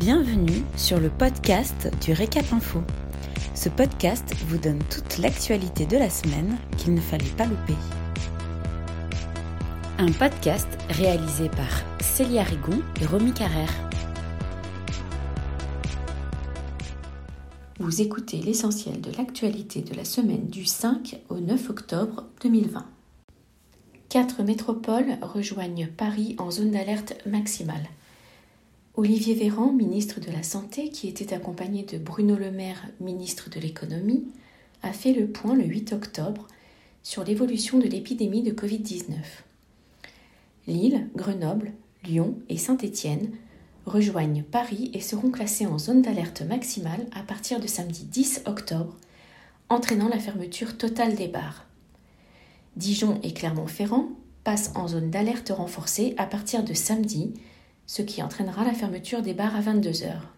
Bienvenue sur le podcast du Récap Info. Ce podcast vous donne toute l'actualité de la semaine qu'il ne fallait pas louper. Un podcast réalisé par Célia Rigon et Romy Carrère. Vous écoutez l'essentiel de l'actualité de la semaine du 5 au 9 octobre 2020. Quatre métropoles rejoignent Paris en zone d'alerte maximale. Olivier Véran, ministre de la Santé, qui était accompagné de Bruno Le Maire, ministre de l'Économie, a fait le point le 8 octobre sur l'évolution de l'épidémie de Covid-19. Lille, Grenoble, Lyon et Saint-Étienne rejoignent Paris et seront classés en zone d'alerte maximale à partir de samedi 10 octobre, entraînant la fermeture totale des bars. Dijon et Clermont-Ferrand passent en zone d'alerte renforcée à partir de samedi, ce qui entraînera la fermeture des bars à 22 heures.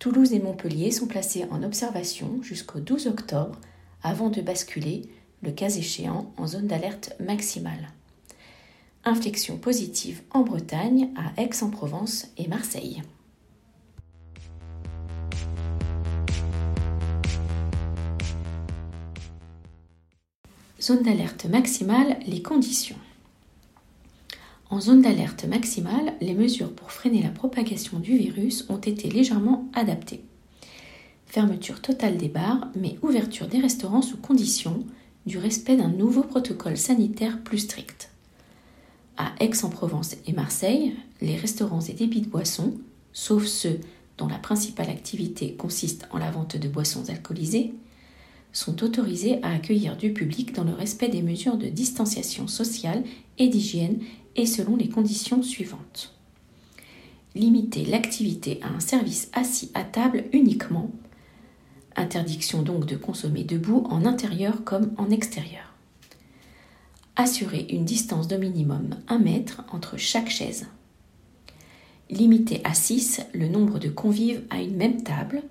Toulouse et Montpellier sont placés en observation jusqu'au 12 octobre avant de basculer, le cas échéant, en zone d'alerte maximale. Inflexion positive en Bretagne, à Aix-en-Provence et Marseille. Zone d'alerte maximale, les conditions. En zone d'alerte maximale, les mesures pour freiner la propagation du virus ont été légèrement adaptées. Fermeture totale des bars, mais ouverture des restaurants sous condition du respect d'un nouveau protocole sanitaire plus strict. À Aix-en-Provence et Marseille, les restaurants et débits de boissons, sauf ceux dont la principale activité consiste en la vente de boissons alcoolisées, sont autorisés à accueillir du public dans le respect des mesures de distanciation sociale et d'hygiène et selon les conditions suivantes. Limiter l'activité à un service assis à table uniquement. Interdiction donc de consommer debout en intérieur comme en extérieur. Assurer une distance de minimum 1 mètre entre chaque chaise. Limiter à 6 le nombre de convives à une même table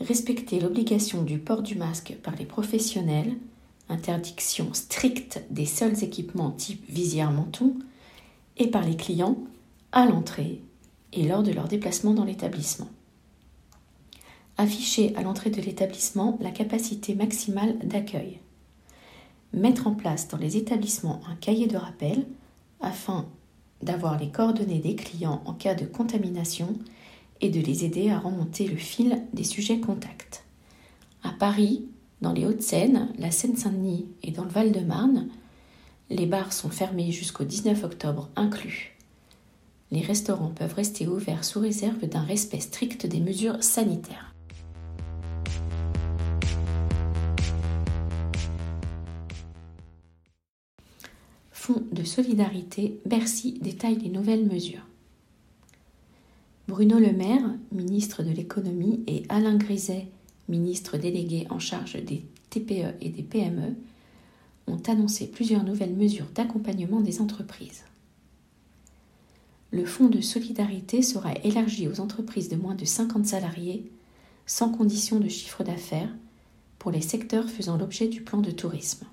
respecter l'obligation du port du masque par les professionnels, interdiction stricte des seuls équipements type visière menton, et par les clients à l'entrée et lors de leur déplacement dans l'établissement. Afficher à l'entrée de l'établissement la capacité maximale d'accueil. Mettre en place dans les établissements un cahier de rappel afin d'avoir les coordonnées des clients en cas de contamination et de les aider à remonter le fil des sujets contacts. À Paris, dans les Hauts-de-Seine, la Seine-Saint-Denis et dans le Val-de-Marne, les bars sont fermés jusqu'au 19 octobre inclus. Les restaurants peuvent rester ouverts sous réserve d'un respect strict des mesures sanitaires. Fonds de solidarité, Bercy détaille les nouvelles mesures. Bruno Le Maire, ministre de l'économie, et Alain Griset, ministre délégué en charge des TPE et des PME, ont annoncé plusieurs nouvelles mesures d'accompagnement des entreprises. Le fonds de solidarité sera élargi aux entreprises de moins de 50 salariés, sans condition de chiffre d'affaires, pour les secteurs faisant l'objet du plan de tourisme.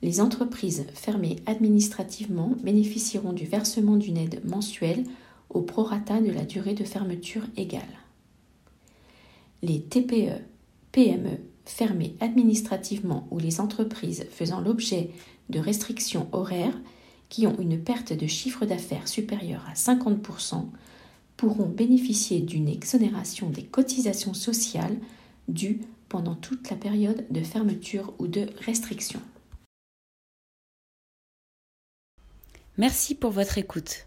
Les entreprises fermées administrativement bénéficieront du versement d'une aide mensuelle au prorata de la durée de fermeture égale. Les TPE, PME fermées administrativement ou les entreprises faisant l'objet de restrictions horaires qui ont une perte de chiffre d'affaires supérieure à 50% pourront bénéficier d'une exonération des cotisations sociales dues pendant toute la période de fermeture ou de restriction. Merci pour votre écoute.